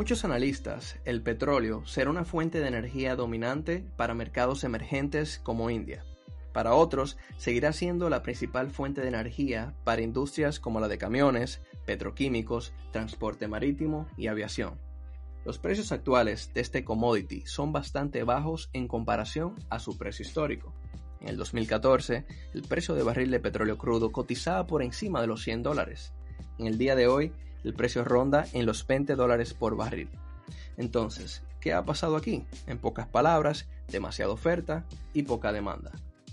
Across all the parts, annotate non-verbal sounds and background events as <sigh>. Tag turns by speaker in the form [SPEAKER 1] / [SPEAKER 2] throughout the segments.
[SPEAKER 1] Muchos analistas, el petróleo será una fuente de energía dominante para mercados emergentes como India. Para otros, seguirá siendo la principal fuente de energía para industrias como la de camiones, petroquímicos, transporte marítimo y aviación. Los precios actuales de este commodity son bastante bajos en comparación a su precio histórico. En el 2014, el precio de barril de petróleo crudo cotizaba por encima de los 100 dólares. En el día de hoy, el precio ronda en los 20 dólares por barril. Entonces, ¿qué ha pasado aquí? En pocas palabras, demasiada oferta y poca demanda.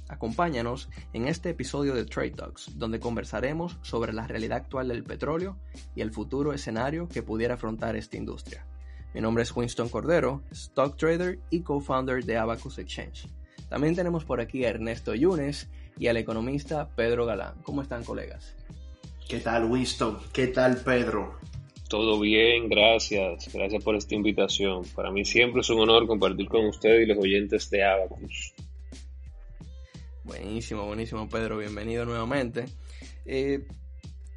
[SPEAKER 1] Acompáñanos en este episodio de Trade Talks, donde conversaremos sobre la realidad actual del petróleo y el futuro escenario que pudiera afrontar esta industria. Mi nombre es Winston Cordero, stock trader y co-founder de Abacus Exchange. También tenemos por aquí a Ernesto Yunes y al economista Pedro Galán. ¿Cómo están, colegas?
[SPEAKER 2] ¿Qué tal Winston? ¿Qué tal Pedro?
[SPEAKER 3] Todo bien, gracias. Gracias por esta invitación. Para mí siempre es un honor compartir con usted y los oyentes de Abacus.
[SPEAKER 1] Buenísimo, buenísimo, Pedro. Bienvenido nuevamente. Eh,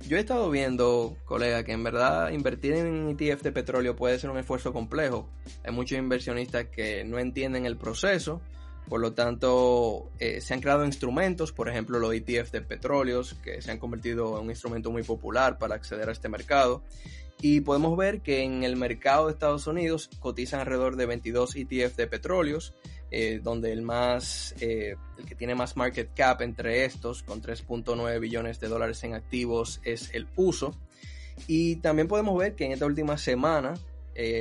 [SPEAKER 1] yo he estado viendo, colega, que en verdad invertir en ETF de petróleo puede ser un esfuerzo complejo. Hay muchos inversionistas que no entienden el proceso, por lo tanto eh, se han creado instrumentos, por ejemplo los ETF de petróleos, que se han convertido en un instrumento muy popular para acceder a este mercado. Y podemos ver que en el mercado de Estados Unidos cotizan alrededor de 22 ETF de petróleos, eh, donde el más, eh, el que tiene más market cap entre estos, con 3.9 billones de dólares en activos, es el uso. Y también podemos ver que en esta última semana,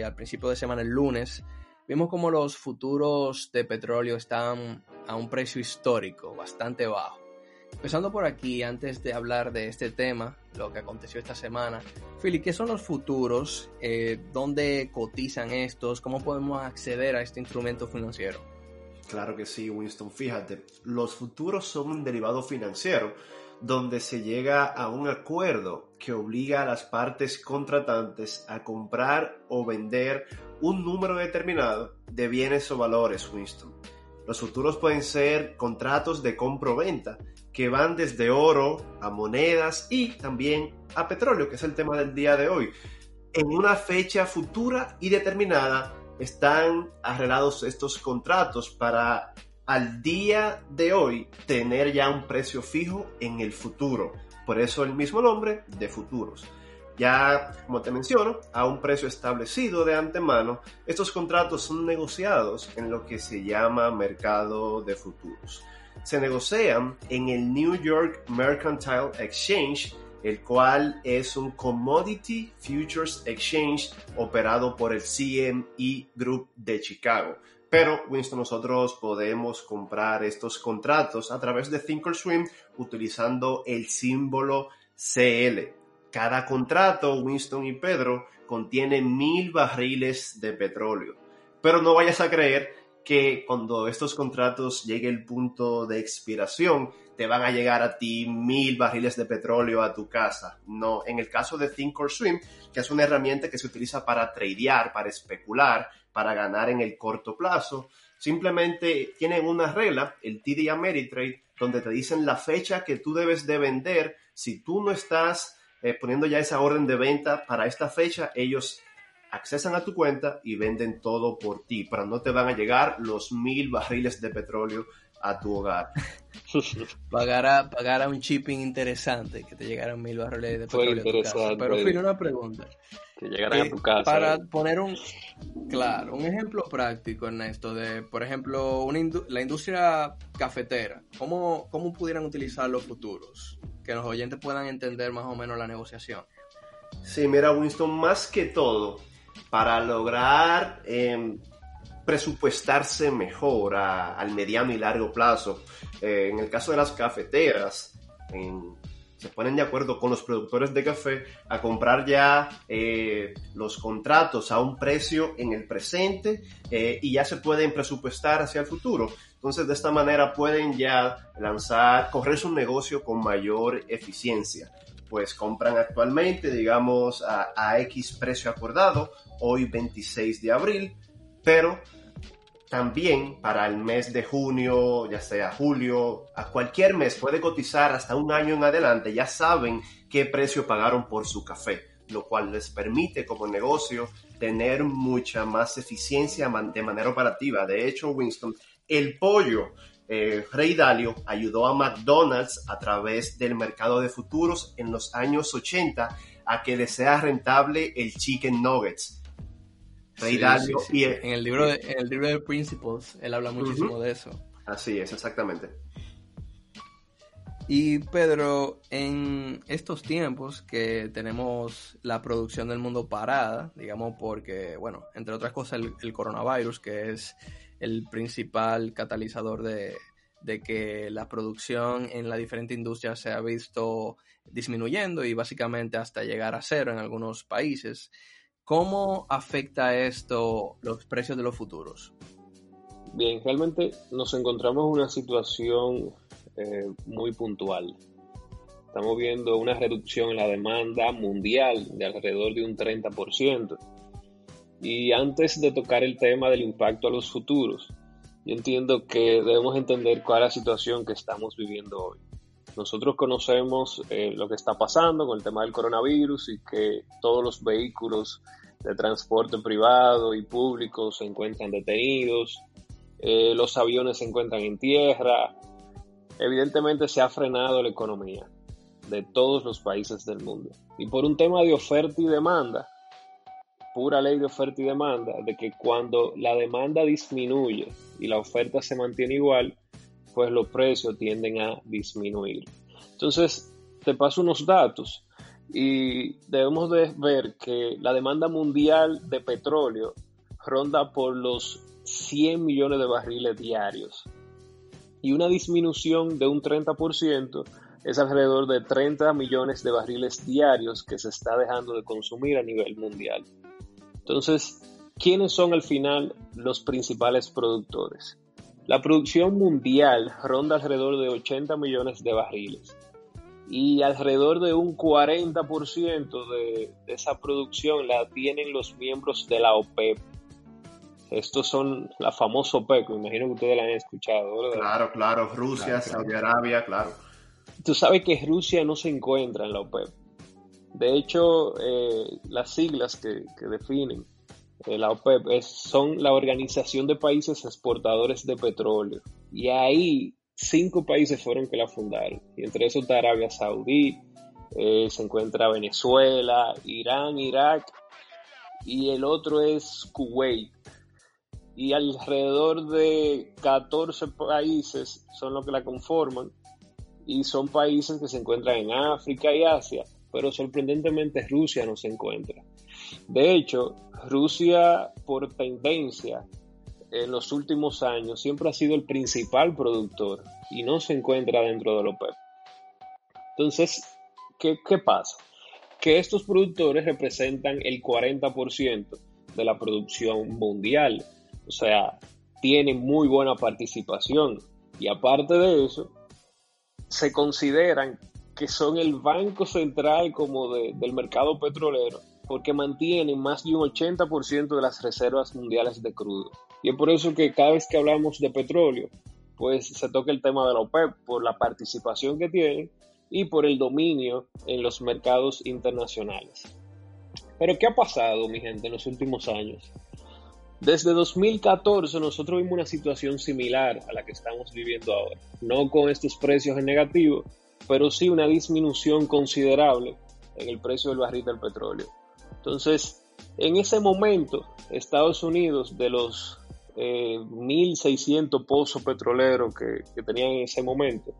[SPEAKER 1] al principio de semana, el lunes, vimos como los futuros de petróleo están a un precio histórico bastante bajo. Empezando por aquí, antes de hablar de este tema, lo que aconteció esta semana, Philly, ¿qué son los futuros? Eh, ¿Dónde cotizan estos? ¿Cómo podemos acceder a este instrumento financiero?
[SPEAKER 2] Claro que sí, Winston. Fíjate, los futuros son un derivado financiero donde se llega a un acuerdo que obliga a las partes contratantes a comprar o vender un número determinado de bienes o valores, Winston. Los futuros pueden ser contratos de compra-venta que van desde oro a monedas y también a petróleo, que es el tema del día de hoy. En una fecha futura y determinada están arreglados estos contratos para al día de hoy tener ya un precio fijo en el futuro. Por eso el mismo nombre de futuros. Ya, como te menciono, a un precio establecido de antemano, estos contratos son negociados en lo que se llama mercado de futuros. Se negocian en el New York Mercantile Exchange, el cual es un Commodity Futures Exchange operado por el CME Group de Chicago. Pero, Winston, nosotros podemos comprar estos contratos a través de Thinkorswim utilizando el símbolo CL. Cada contrato, Winston y Pedro, contiene mil barriles de petróleo. Pero no vayas a creer que cuando estos contratos llegue el punto de expiración, te van a llegar a ti mil barriles de petróleo a tu casa. No, en el caso de Thinkorswim, que es una herramienta que se utiliza para tradear, para especular, para ganar en el corto plazo, simplemente tienen una regla, el TD Ameritrade, donde te dicen la fecha que tú debes de vender. Si tú no estás eh, poniendo ya esa orden de venta para esta fecha, ellos accesan a tu cuenta y venden todo por ti, pero no te van a llegar los mil barriles de petróleo a tu hogar. <laughs>
[SPEAKER 1] pagar, a, pagar a un shipping interesante, que te llegaran mil barriles de petróleo a tu casa. Pero, Phil, una pregunta.
[SPEAKER 3] Que llegaran
[SPEAKER 1] Eh,
[SPEAKER 3] a tu casa.
[SPEAKER 1] Para
[SPEAKER 3] eh.
[SPEAKER 1] poner un, claro, un ejemplo práctico, Ernesto, de, por ejemplo, una indu- la industria cafetera, ¿cómo, ¿cómo pudieran utilizar los futuros? ¿Qué que los oyentes puedan entender más o menos la negociación.
[SPEAKER 2] Sí, mira, Winston, más que todo, para lograr eh, presupuestarse mejor a- al mediano y largo plazo, eh, en el caso de las cafeteras, en- se ponen de acuerdo con los productores de café a comprar ya eh, los contratos a un precio en el presente eh, y ya se pueden presupuestar hacia el futuro. Entonces, de esta manera pueden ya lanzar, correr su negocio con mayor eficiencia pues compran actualmente, digamos, a, a X precio acordado, hoy 26 de abril, pero también para el mes de junio, ya sea julio, a cualquier mes puede cotizar hasta un año en adelante, ya saben qué precio pagaron por su café, lo cual les permite como negocio tener mucha más eficiencia de manera operativa. De hecho, Winston, el pollo eh, Rey Dalio ayudó a McDonald's a través del mercado de futuros en los años 80 a que le sea rentable el Chicken Nuggets. Rey
[SPEAKER 1] Sí,
[SPEAKER 2] Dalio
[SPEAKER 1] sí, sí.
[SPEAKER 2] y
[SPEAKER 1] En el libro de, en el libro de Principles, él habla muchísimo
[SPEAKER 2] Ujú.
[SPEAKER 1] de eso.
[SPEAKER 2] Así es, exactamente.
[SPEAKER 1] Y Pedro, en estos tiempos que tenemos la producción del mundo parada, digamos porque, bueno, entre otras cosas el, el coronavirus, que es el principal catalizador de, de que la producción en la diferente industria se ha visto disminuyendo y básicamente hasta llegar a cero en algunos países. ¿Cómo afecta esto los precios de los futuros?
[SPEAKER 3] Bien, realmente nos encontramos en una situación eh, muy puntual. Estamos viendo una reducción en la demanda mundial de alrededor de un 30%. Y antes de tocar el tema del impacto a los futuros, yo entiendo que debemos entender cuál es la situación que estamos viviendo hoy. Nosotros conocemos eh, lo que está pasando con el tema del coronavirus y que todos los vehículos de transporte privado y público se encuentran detenidos, eh, los aviones se encuentran en tierra. Evidentemente se ha frenado la economía de todos los países del mundo. Y por un tema de oferta y demanda, pura ley de oferta y demanda, de que cuando la demanda disminuye y la oferta se mantiene igual, pues los precios tienden a disminuir. Entonces, te paso unos datos y debemos de ver que la demanda mundial de petróleo ronda por los 100 millones de barriles diarios y una disminución de un 30% es alrededor de 30 millones de barriles diarios que se está dejando de consumir a nivel mundial. Entonces, ¿quiénes son al final los principales productores? La producción mundial ronda alrededor de 80 millones de barriles y alrededor de un 40% de, de esa producción la tienen los miembros de la OPEP. Estos son la famosa OPEP, me imagino que ustedes la han escuchado, ¿verdad?
[SPEAKER 2] Claro, claro, Rusia,
[SPEAKER 1] Claro, claro.
[SPEAKER 2] Saudi Arabia, claro.
[SPEAKER 3] Tú sabes que Rusia no se encuentra en la OPEP. De hecho, eh, las siglas que, que definen la OPEP es- son la Organización de Países Exportadores de Petróleo. Y ahí cinco países fueron que la fundaron. Y entre esos está Arabia Saudí, eh, se encuentra Venezuela, Irán, Irak y el otro es Kuwait. Y alrededor de 14 países son los que la conforman y son países que se encuentran en África y Asia, pero sorprendentemente Rusia no se encuentra. De hecho, Rusia por tendencia en los últimos años siempre ha sido el principal productor y no se encuentra dentro de la OPEP. Entonces, ¿qué, pasa? Que estos productores representan el 40% de la producción mundial, o sea, tienen muy buena participación y aparte de eso, se consideran que son el banco central como de- del mercado petrolero porque mantienen más de un 80% de las reservas mundiales de crudo. Y es por eso que cada vez que hablamos de petróleo, pues se toca el tema de la OPEP por la participación que tienen y por el dominio en los mercados internacionales. Pero ¿qué ha pasado, mi gente, en los últimos años? Desde 2014 nosotros vimos una situación similar a la que estamos viviendo ahora. No con estos precios en negativo, pero sí una disminución considerable en el precio del barril del petróleo. Entonces, en ese momento, Estados Unidos, de los eh, 1.600 pozos petroleros que, tenían en ese momento,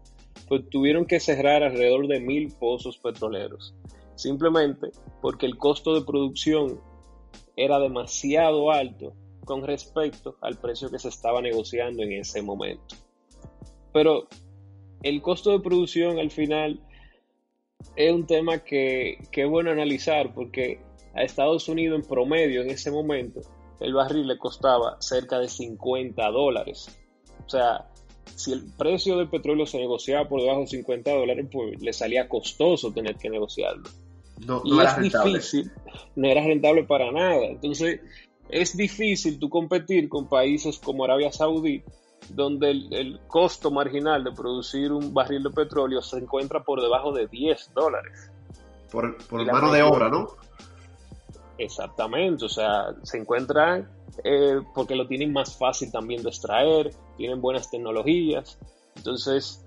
[SPEAKER 3] pues tuvieron que cerrar alrededor de mil pozos petroleros, simplemente porque el costo de producción era demasiado alto con respecto al precio que se estaba negociando en ese momento. Pero el costo de producción al final es un tema que, que es bueno analizar porque a Estados Unidos en promedio en ese momento el barril le costaba cerca de 50 dólares. O sea, si el precio del petróleo se negociaba por debajo de 50 dólares, pues le salía costoso tener que negociarlo.
[SPEAKER 2] No,
[SPEAKER 3] y
[SPEAKER 2] no era
[SPEAKER 3] es
[SPEAKER 2] rentable.
[SPEAKER 3] difícil, no era rentable para nada. Entonces, es difícil tú competir con países como Arabia Saudí, donde el, el costo marginal de producir un barril de petróleo se encuentra por debajo de 10 dólares.
[SPEAKER 2] Por,
[SPEAKER 3] Y
[SPEAKER 2] mano de obra, ¿no?
[SPEAKER 3] Exactamente, o sea, se encuentran eh, porque lo tienen más fácil también de extraer, tienen buenas tecnologías. Entonces,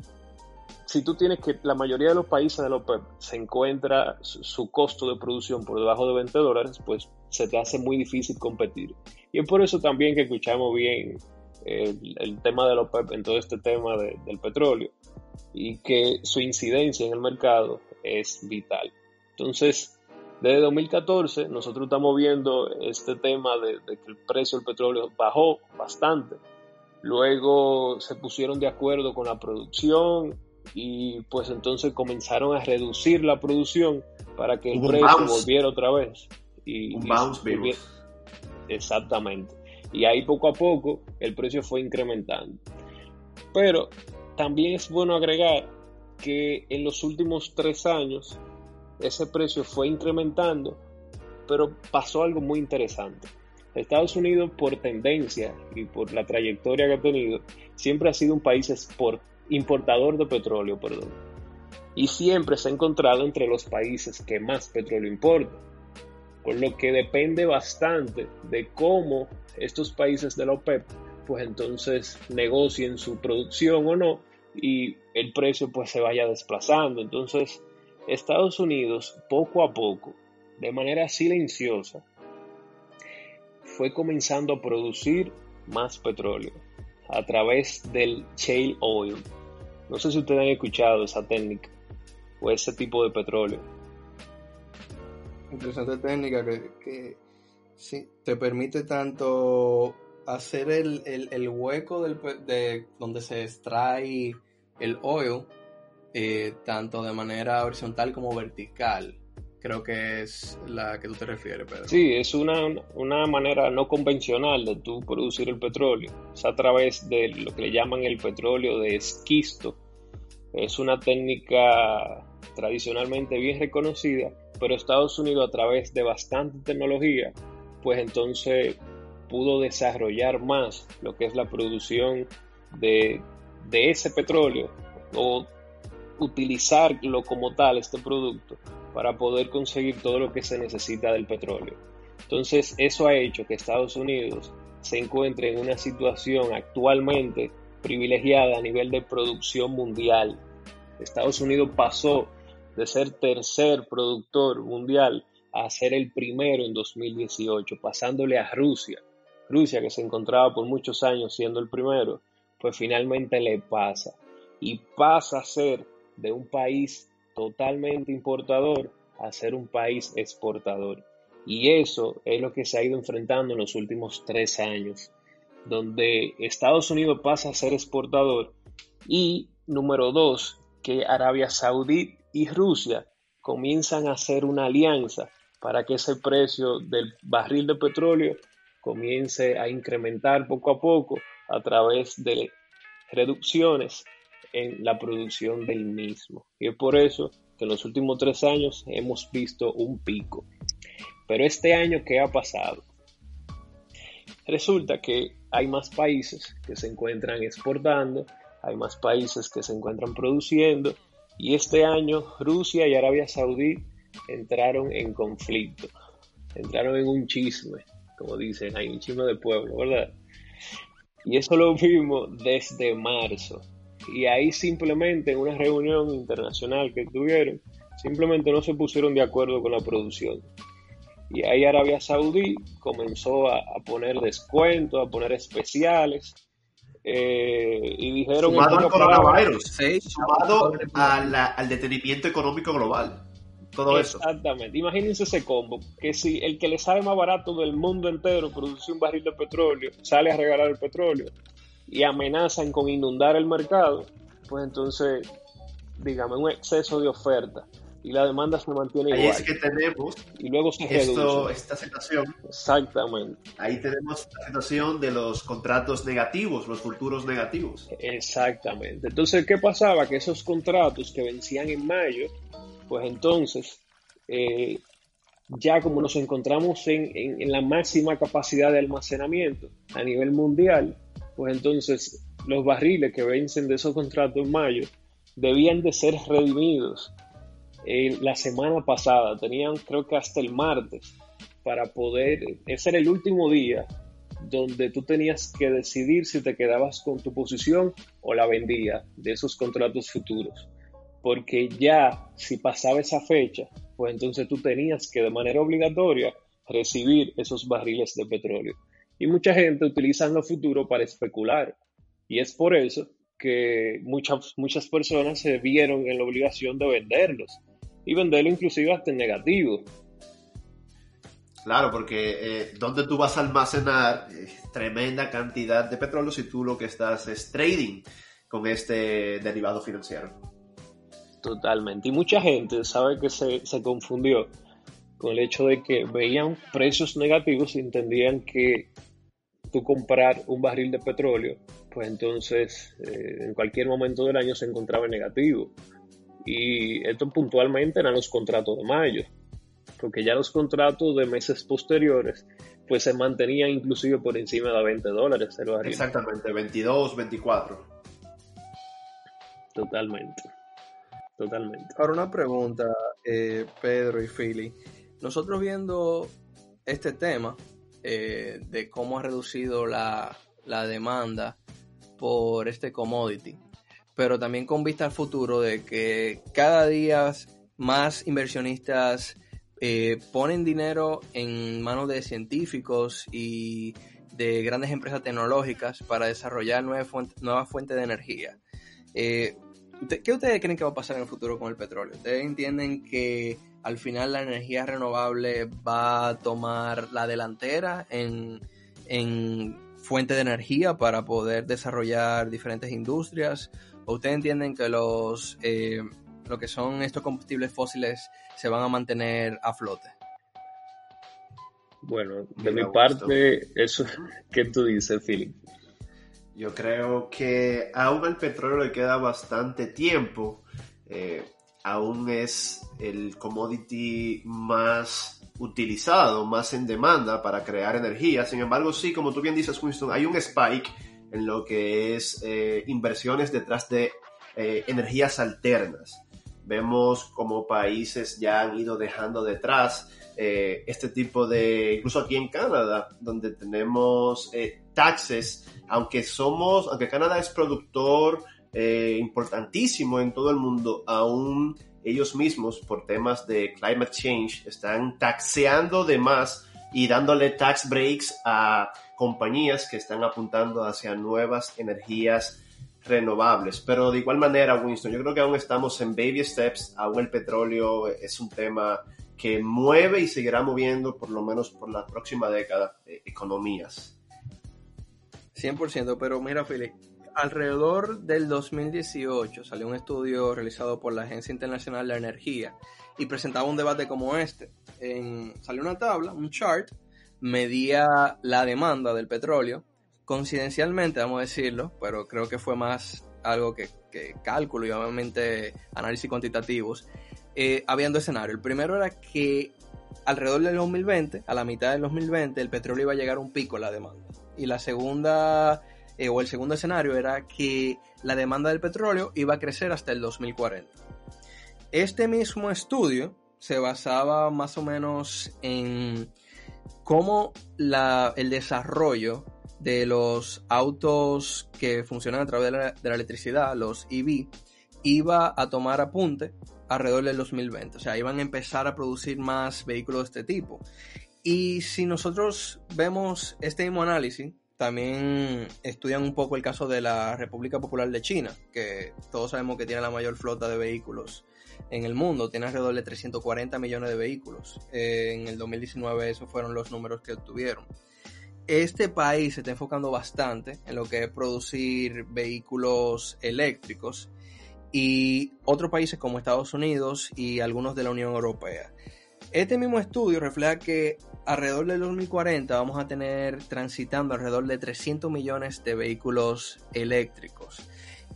[SPEAKER 3] si tú tienes que la mayoría de los países de la OPEP se encuentra su, costo de producción por debajo de 20 dólares, pues se te hace muy difícil competir. Y es por eso también que escuchamos bien eh, el, tema de la OPEP en todo este tema de- del petróleo y que su incidencia en el mercado es vital. Entonces, desde 2014 nosotros estamos viendo este tema de, de que el precio del petróleo bajó bastante. Luego se pusieron de acuerdo con la producción y pues entonces comenzaron a reducir la producción para que el
[SPEAKER 2] un
[SPEAKER 3] precio
[SPEAKER 2] bounce.
[SPEAKER 3] volviera otra vez. Y,
[SPEAKER 2] Un
[SPEAKER 3] y
[SPEAKER 2] bounce
[SPEAKER 3] volviera-. Exactamente. Y ahí poco a poco el precio fue incrementando. Pero también es bueno agregar que en los últimos tres años ese precio fue incrementando, pero pasó algo muy interesante. Estados Unidos, por tendencia y por la trayectoria que ha tenido, siempre ha sido un país importador de petróleo, perdón. Y siempre se ha encontrado entre los países que más petróleo importan por lo que depende bastante de cómo estos países de la OPEP pues entonces negocien su producción o no y el precio pues se vaya desplazando. Entonces Estados Unidos poco a poco, de manera silenciosa, fue comenzando a producir más petróleo a través del shale oil. No sé si ustedes han escuchado esa técnica o ese tipo de petróleo.
[SPEAKER 1] Interesante técnica que, que sí, te permite tanto hacer el, el- el hueco del, de donde se extrae el oil, eh, tanto de manera horizontal como vertical. Creo que es la que tú te refieres, Pedro.
[SPEAKER 3] Sí, es una, una manera no convencional de tú producir el petróleo. Es a través de lo que le llaman el petróleo de esquisto. Es una técnica tradicionalmente bien reconocida, pero Estados Unidos a través de bastante tecnología, pues entonces pudo desarrollar más lo que es la producción de, de ese petróleo utilizarlo como tal, este producto, para poder conseguir todo lo que se necesita del petróleo. Entonces, eso ha hecho que Estados Unidos se encuentre en una situación actualmente privilegiada a nivel de producción mundial. Estados Unidos pasó de ser tercer productor mundial a ser el primero en 2018, pasándole a Rusia. Rusia, que se encontraba por muchos años siendo el primero, pues finalmente le pasa. Y pasa a ser de un país totalmente importador a ser un país exportador. Y eso es lo que se ha ido enfrentando en los últimos tres años, donde Estados Unidos pasa a ser exportador y, número dos, que Arabia Saudí y Rusia comienzan a hacer una alianza para que ese precio del barril de petróleo comience a incrementar poco a poco a través de reducciones en la producción del mismo. Y es por eso que en los últimos tres años hemos visto un pico. Pero este año, ¿qué ha pasado? Resulta que hay más países que se encuentran exportando, hay más países que se encuentran produciendo y este año Rusia y Arabia Saudí entraron en conflicto, entraron en un chisme, como dicen, hay un chisme de pueblo, ¿verdad? Y eso lo vimos desde marzo. Y ahí simplemente en una reunión internacional que tuvieron, simplemente no se pusieron de acuerdo con la producción. Y ahí Arabia Saudí comenzó a, a poner descuentos, a poner especiales. eh, y dijeron...
[SPEAKER 2] Sumado al coronavirus,
[SPEAKER 1] Sí,
[SPEAKER 2] sumado a la- al detenimiento económico global. Todo eso.
[SPEAKER 3] Exactamente. Imagínense ese combo, que si el que le sale más barato del mundo entero produce un barril de petróleo, sale a regalar el petróleo y amenazan con inundar el mercado, pues entonces, dígame, un exceso de oferta y la demanda se mantiene
[SPEAKER 2] Ahí
[SPEAKER 3] igual
[SPEAKER 2] es que tenemos
[SPEAKER 3] y luego se
[SPEAKER 2] esto, esta situación.
[SPEAKER 3] Exactamente,
[SPEAKER 2] Ahí tenemos la situación de los contratos negativos, los futuros negativos.
[SPEAKER 3] exactamente. Entonces, ¿qué pasaba? Que esos contratos que vencían en mayo, pues entonces, eh, ya como nos encontramos en, en- en la máxima capacidad de almacenamiento a nivel mundial, pues entonces los barriles que vencen de esos contratos en mayo debían de ser redimidos eh, la semana pasada. Tenían creo que hasta el martes para poder, ese era el último día donde tú tenías que decidir si te quedabas con tu posición o la vendías de esos contratos futuros. Porque ya si pasaba esa fecha, pues entonces tú tenías que de manera obligatoria recibir esos barriles de petróleo. Y mucha gente utiliza los futuros para especular. Y es por eso que muchas, muchas personas se vieron en la obligación de venderlos. Y venderlo inclusive hasta en negativo.
[SPEAKER 2] Claro, porque eh, ¿dónde tú vas a almacenar eh, tremenda cantidad de petróleo si tú lo que estás es trading con este derivado financiero?
[SPEAKER 3] Totalmente. Y mucha gente sabe que se, se confundió con el hecho de que veían precios negativos y entendían que tú comprar un barril de petróleo, pues entonces eh, en cualquier momento del año se encontraba en negativo. Y esto puntualmente eran los contratos de mayo, porque ya los contratos de meses posteriores pues se mantenían inclusive por encima de 20 dólares el barril.
[SPEAKER 2] Exactamente, 22, 24.
[SPEAKER 3] Totalmente. Totalmente.
[SPEAKER 1] Ahora una pregunta, eh, Pedro y Philly. Nosotros viendo este tema eh, de cómo ha reducido la, la demanda por este commodity, pero también con vista al futuro de que cada día más inversionistas eh, ponen dinero en manos de científicos y de grandes empresas tecnológicas para desarrollar nuevas fuentes, nuevas fuentes de energía. Eh, ¿usted- ¿Qué ustedes creen que va a pasar en el futuro con el petróleo? ¿Ustedes entienden que al final la energía renovable va a tomar la delantera en, en fuente de energía para poder desarrollar diferentes industrias? ¿O ustedes entienden que los eh, lo que son estos combustibles fósiles se van a mantener a flote?
[SPEAKER 3] Bueno, de
[SPEAKER 2] Mira,
[SPEAKER 3] mi
[SPEAKER 2] Augusto.
[SPEAKER 3] parte, eso que tú dices, Philip.
[SPEAKER 2] Yo creo que aún al petróleo le queda bastante tiempo. Eh, aún es el commodity más utilizado, más en demanda para crear energía. Sin embargo, sí, como tú bien dices, Winston, hay un spike en lo que es eh, inversiones detrás de eh, energías alternas. Vemos como países ya han ido dejando detrás eh, este tipo de, incluso aquí en Canadá, donde tenemos taxes, aunque somos, aunque Canadá es productor eh, importantísimo en todo el mundo, aún ellos mismos por temas de climate change están taxeando de más y dándole tax breaks a compañías que están apuntando hacia nuevas energías renovables. Pero de igual manera, Winston, yo creo que aún estamos en baby steps, aún el petróleo es un tema que mueve y seguirá moviendo por lo menos por la próxima década eh, economías.
[SPEAKER 1] 100%, pero mira, Philip, alrededor del 2018 salió un estudio realizado por la Agencia Internacional de la Energía y presentaba un debate como este. En, salió una tabla, un chart, medía la demanda del petróleo, coincidencialmente, vamos a decirlo, pero creo que fue más algo que, cálculo y obviamente análisis cuantitativos. Eh, habían dos escenarios. El primero era que alrededor del 2020, a la mitad del 2020, el petróleo iba a llegar a un pico en la demanda. Y la segunda, eh, o el segundo escenario era que la demanda del petróleo iba a crecer hasta el 2040. Este mismo estudio se basaba más o menos en cómo el desarrollo de los autos que funcionan a través de la, de la electricidad, los EV, iba a tomar apunte alrededor del 2020. O sea, iban a empezar a producir más vehículos de este tipo. Y si nosotros vemos este mismo análisis también estudian un poco el caso de la República Popular de China, que todos sabemos que tiene la mayor flota de vehículos en el mundo, tiene alrededor de 340 millones de vehículos. Eh, en el 2019 esos fueron los números que obtuvieron. Este país se está enfocando bastante en lo que es producir vehículos eléctricos y otros países como Estados Unidos y algunos de la Unión Europea. Este mismo estudio refleja que alrededor del 2040 vamos a tener transitando alrededor de 300 millones de vehículos eléctricos.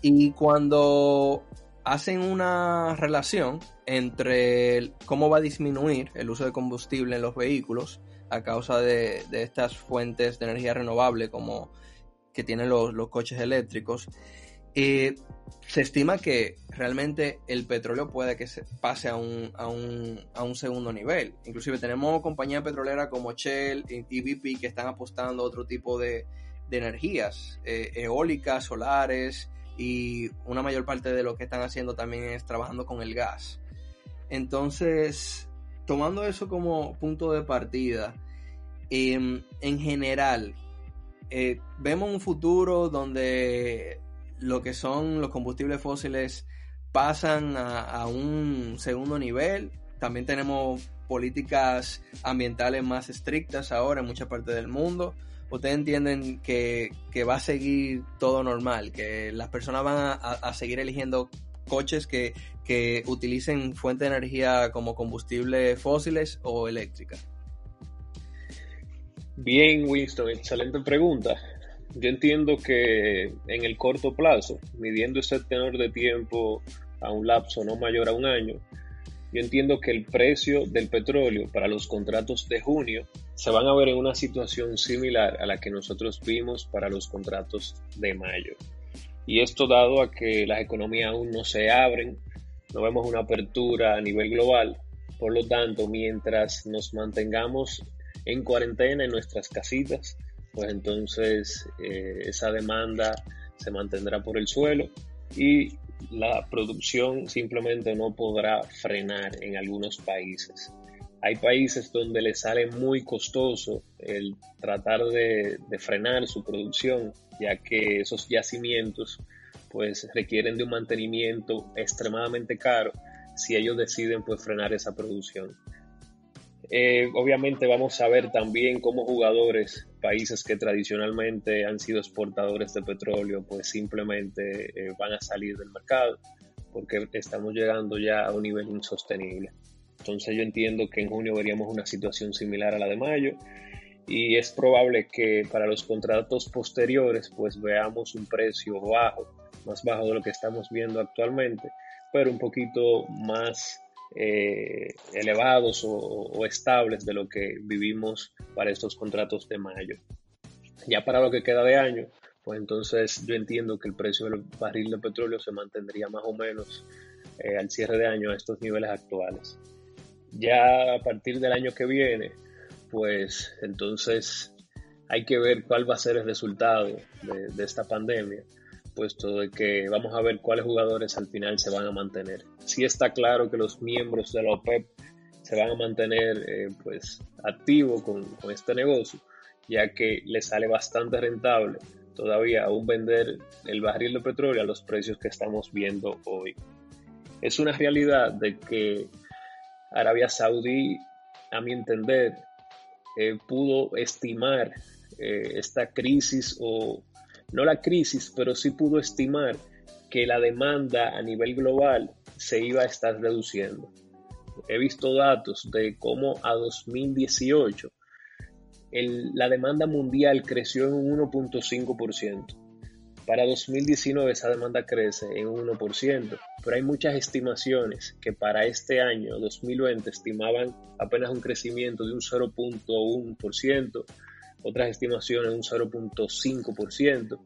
[SPEAKER 1] Y cuando hacen una relación entre cómo va a disminuir el uso de combustible en los vehículos a causa de, estas fuentes de energía renovable como que tienen los coches eléctricos, se estima que realmente el petróleo puede que se pase a un, a un, a un segundo nivel. Inclusive tenemos compañías petroleras como Shell y BP que están apostando a otro tipo de, de energías, eh, eólicas, solares, y una mayor parte de lo que están haciendo también es trabajando con el gas. Entonces, tomando eso como punto de partida, em, en general, eh, vemos un futuro donde lo que son los combustibles fósiles pasan a, un segundo nivel. También tenemos políticas ambientales más estrictas ahora en muchas partes del mundo. Ustedes entienden que, va a seguir todo normal, que las personas van a, seguir eligiendo coches que, que utilicen fuentes de energía como combustibles fósiles o eléctricas.
[SPEAKER 3] Bien, Winston, excelente pregunta. Yo entiendo que en el corto plazo, midiendo ese tenor de tiempo a un lapso no mayor a un año, yo entiendo que el precio del petróleo para los contratos de junio se van a ver en una situación similar a la que nosotros vimos para los contratos de mayo. Y esto dado a que las economías aún no se abren, no vemos una apertura a nivel global, por lo tanto, mientras nos mantengamos en cuarentena en nuestras casitas, pues entonces eh, esa demanda se mantendrá por el suelo y la producción simplemente no podrá frenar en algunos países. Hay países donde le sale muy costoso el tratar de, frenar su producción, ya que esos yacimientos pues requieren de un mantenimiento extremadamente caro si ellos deciden pues frenar esa producción. Eh, obviamente vamos a ver también cómo jugadores, países que tradicionalmente han sido exportadores de petróleo, pues simplemente eh, van a salir del mercado porque estamos llegando ya a un nivel insostenible. Entonces yo entiendo que en junio veríamos una situación similar a la de mayo y es probable que para los contratos posteriores pues veamos un precio bajo, más bajo de lo que estamos viendo actualmente, pero un poquito más eh, elevados o, estables de lo que vivimos para estos contratos de mayo. Ya para lo que queda de año, pues entonces yo entiendo que el precio del barril de petróleo se mantendría más o menos eh, al cierre de año a estos niveles actuales. Ya a partir del año que viene, pues entonces hay que ver cuál va a ser el resultado de esta pandemia puesto de que vamos a ver cuáles jugadores al final se van a mantener. Sí está claro que los miembros de la OPEP se van a mantener eh, pues activos con, con, este negocio, ya que les sale bastante rentable todavía aún vender el barril de petróleo a los precios que estamos viendo hoy. Es una realidad de que Arabia Saudí, a mi entender, eh, pudo estimar eh, esta crisis o no la crisis, pero sí pudo estimar que la demanda a nivel global se iba a estar reduciendo. He visto datos de cómo a 2018 el, la demanda mundial creció en un 1.5%. Para 2019 esa demanda crece en un 1%, pero hay muchas estimaciones que para este año, 2020, estimaban apenas un crecimiento de un 0.1%, otras estimaciones un 0.5%.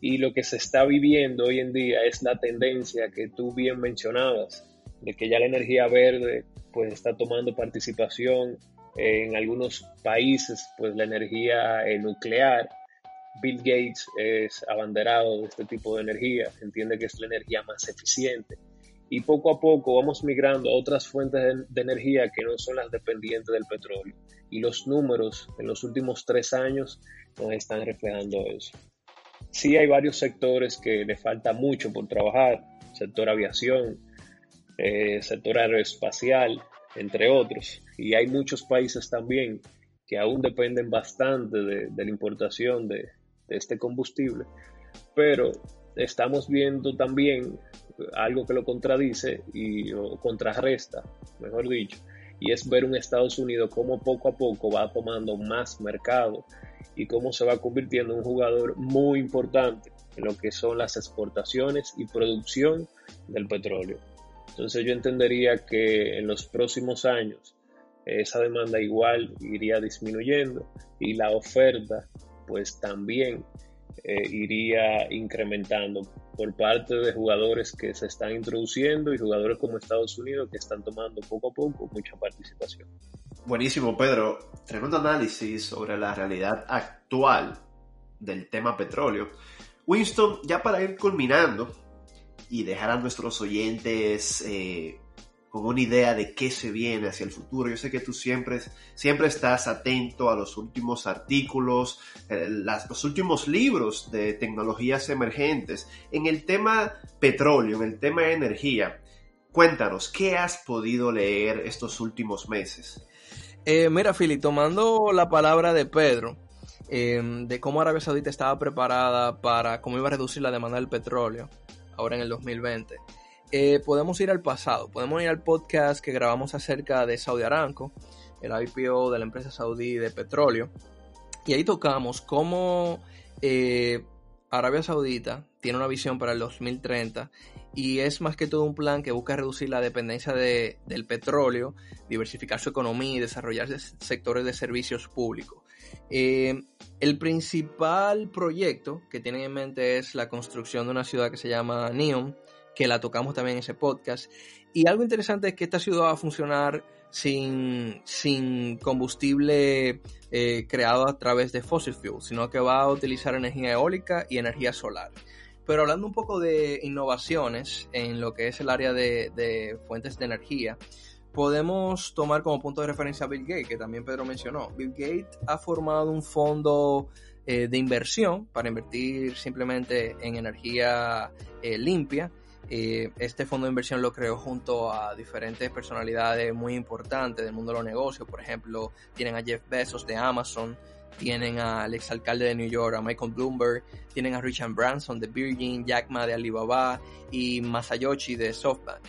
[SPEAKER 3] Y lo que se está viviendo hoy en día es la tendencia que tú bien mencionabas, de que ya la energía verde pues está tomando participación en algunos países, pues la energía eh, nuclear. Bill Gates es abanderado de este tipo de energía, entiende que es la energía más eficiente y poco a poco vamos migrando a otras fuentes de, de energía que no son las dependientes del petróleo. Y los números en los últimos tres años nos están reflejando eso. Sí hay varios sectores que le falta mucho por trabajar, sector aviación, eh, sector aeroespacial, entre otros. Y hay muchos países también que aún dependen bastante de, de la importación de, de este combustible. Pero estamos viendo también algo que lo contradice y o contrarresta, mejor dicho, y es ver un Estados Unidos cómo poco a poco va tomando más mercado y cómo se va convirtiendo en un jugador muy importante en lo que son las exportaciones y producción del petróleo. Entonces yo entendería que en los próximos años esa demanda igual iría disminuyendo y la oferta pues también eh, iría incrementando por parte de jugadores que se están introduciendo y jugadores como Estados Unidos que están tomando poco a poco mucha participación.
[SPEAKER 2] Buenísimo, Pedro. Tremendo análisis sobre la realidad actual del tema petróleo. Winston, ya para ir culminando y dejar a nuestros oyentes eh, con una idea de qué se viene hacia el futuro. Yo sé que tú siempre, siempre estás atento a los últimos artículos, eh, las- los últimos libros de tecnologías emergentes. En el tema petróleo, en el tema de energía, cuéntanos, ¿qué has podido leer estos últimos meses?
[SPEAKER 1] Eh, mira, Philly, tomando la palabra de Pedro, eh, de cómo Arabia Saudita estaba preparada para cómo iba a reducir la demanda del petróleo, ahora en el 2020, eh, podemos ir al pasado, podemos ir al podcast que grabamos acerca de Saudi Aramco, el IPO de la empresa saudí de petróleo, y ahí tocamos cómo eh, Arabia Saudita tiene una visión para el 2030 y es más que todo un plan que busca reducir la dependencia de- del petróleo, diversificar su economía y desarrollar des- sectores de servicios públicos. Eh, el principal proyecto que tienen en mente es la construcción de una ciudad que se llama Neom, que la tocamos también en ese podcast. Y algo interesante es que esta ciudad va a funcionar sin, sin combustible eh, creado a través de fossil fuel, sino que va a utilizar energía eólica y energía solar. Pero hablando un poco de innovaciones en lo que es el área de, de fuentes de energía, podemos tomar como punto de referencia a Bill Gates, que también Pedro mencionó. Bill Gates ha formado un fondo eh, de inversión para invertir simplemente en energía eh, limpia. Eh, este fondo de inversión lo creó junto a diferentes personalidades muy importantes del mundo de los negocios. Por ejemplo, tienen a Jeff Bezos de Amazon, tienen al exalcalde de New York, a Michael Bloomberg, tienen a Richard Branson de Virgin, Jack Ma de Alibaba y Masayoshi de SoftBank.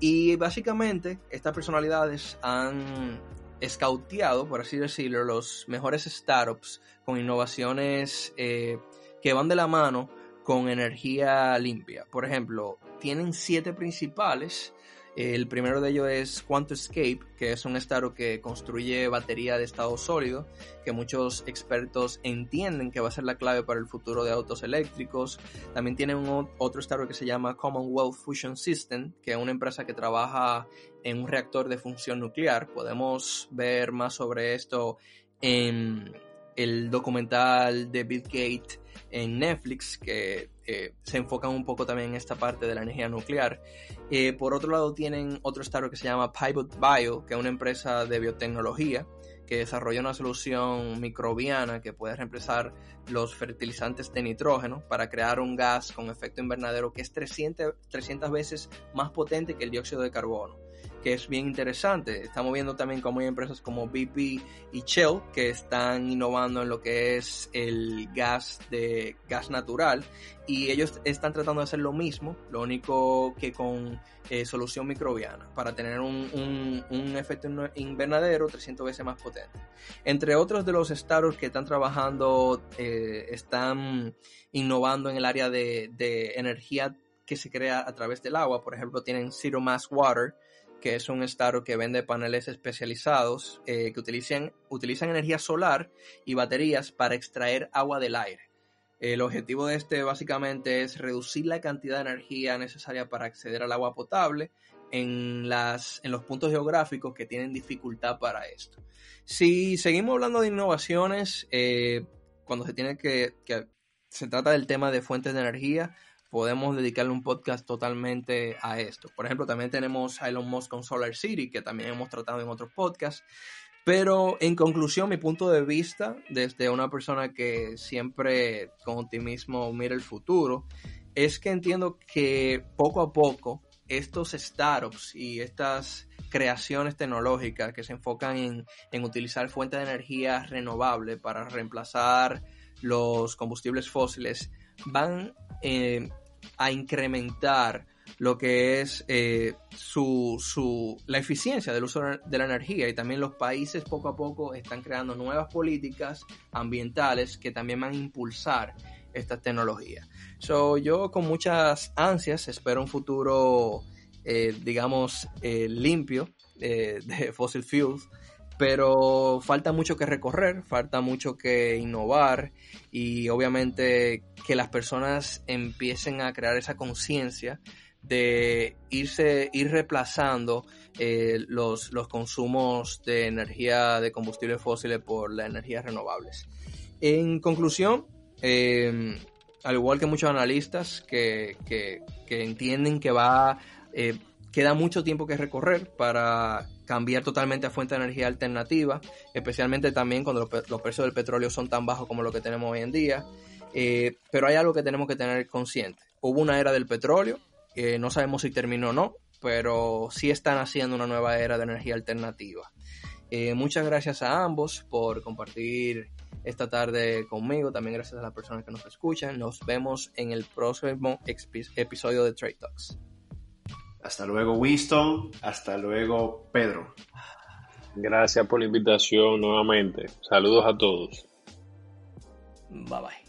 [SPEAKER 1] Y básicamente estas personalidades han escauteado, por así decirlo, los mejores startups con innovaciones eh, que van de la mano con energía limpia. Por ejemplo, tienen siete principales. El primero de ellos es QuantumScape, que es un startup que construye batería de estado sólido, que muchos expertos entienden que va a ser la clave para el futuro de autos eléctricos. También tienen un, otro startup que se llama Commonwealth Fusion System, que es una empresa que trabaja en un reactor de función nuclear. Podemos ver más sobre esto en el documental de Bill Gates en Netflix, que eh, se enfocan un poco también en esta parte de la energía nuclear. Eh, por otro lado, tienen otro startup que se llama Pivot Bio, que es una empresa de biotecnología que desarrolla una solución microbiana que puede reemplazar los fertilizantes de nitrógeno para crear un gas con efecto invernadero que es 300, 300 veces más potente que el dióxido de carbono que es bien interesante. Estamos viendo también cómo hay empresas como BP y Shell que están innovando en lo que es el gas de gas natural y ellos están tratando de hacer lo mismo, lo único que con eh, solución microbiana para tener un, un, efecto invernadero 300 veces más potente. Entre otros de los startups que están trabajando, eh, están innovando en el área de, de energía que se crea a través del agua. Por ejemplo, tienen Zero Mass Water, que es un startup que vende paneles especializados eh, que utilizan, utilizan energía solar y baterías para extraer agua del aire. El objetivo de este básicamente es reducir la cantidad de energía necesaria para acceder al agua potable en, las, en los puntos geográficos que tienen dificultad para esto. Si seguimos hablando de innovaciones, eh, cuando se tiene que, que, se trata del tema de fuentes de energía, podemos dedicarle un podcast totalmente a esto. Por ejemplo, también tenemos a Elon Musk con Solar City, que también hemos tratado en otros podcasts. Pero en conclusión, mi punto de vista, desde una persona que siempre con optimismo mira el futuro, es que entiendo que poco a poco estos startups y estas creaciones tecnológicas que se enfocan en, en utilizar fuentes de energía renovable para reemplazar los combustibles fósiles van eh, a incrementar lo que es eh, su, su, la eficiencia del uso de la energía y también los países poco a poco están creando nuevas políticas ambientales que también van a impulsar esta tecnología. So, yo con muchas ansias espero un futuro, eh, digamos, limpio de fossil fuels, pero falta mucho que recorrer, falta mucho que innovar y obviamente que las personas empiecen a crear esa conciencia de irse, ir reemplazando eh, los, los consumos de energía de combustibles fósiles por las energías renovables. En conclusión, eh, al igual que muchos analistas que, que, que entienden que va, eh, queda mucho tiempo que recorrer para cambiar totalmente a fuente de energía alternativa, especialmente también cuando los, precios del petróleo son tan bajos como lo que tenemos hoy en día. Eh, pero hay algo que tenemos que tener consciente. Hubo una era del petróleo, no sabemos si terminó o no, pero sí están haciendo una nueva era de energía alternativa. Eh, muchas gracias a ambos por compartir esta tarde conmigo. También gracias a las personas que nos escuchan. Nos vemos en el próximo episodio de Trade Talks.
[SPEAKER 2] Hasta luego, Winston. Hasta luego, Pedro.
[SPEAKER 3] Gracias por la invitación nuevamente. Saludos a todos.
[SPEAKER 1] Bye bye.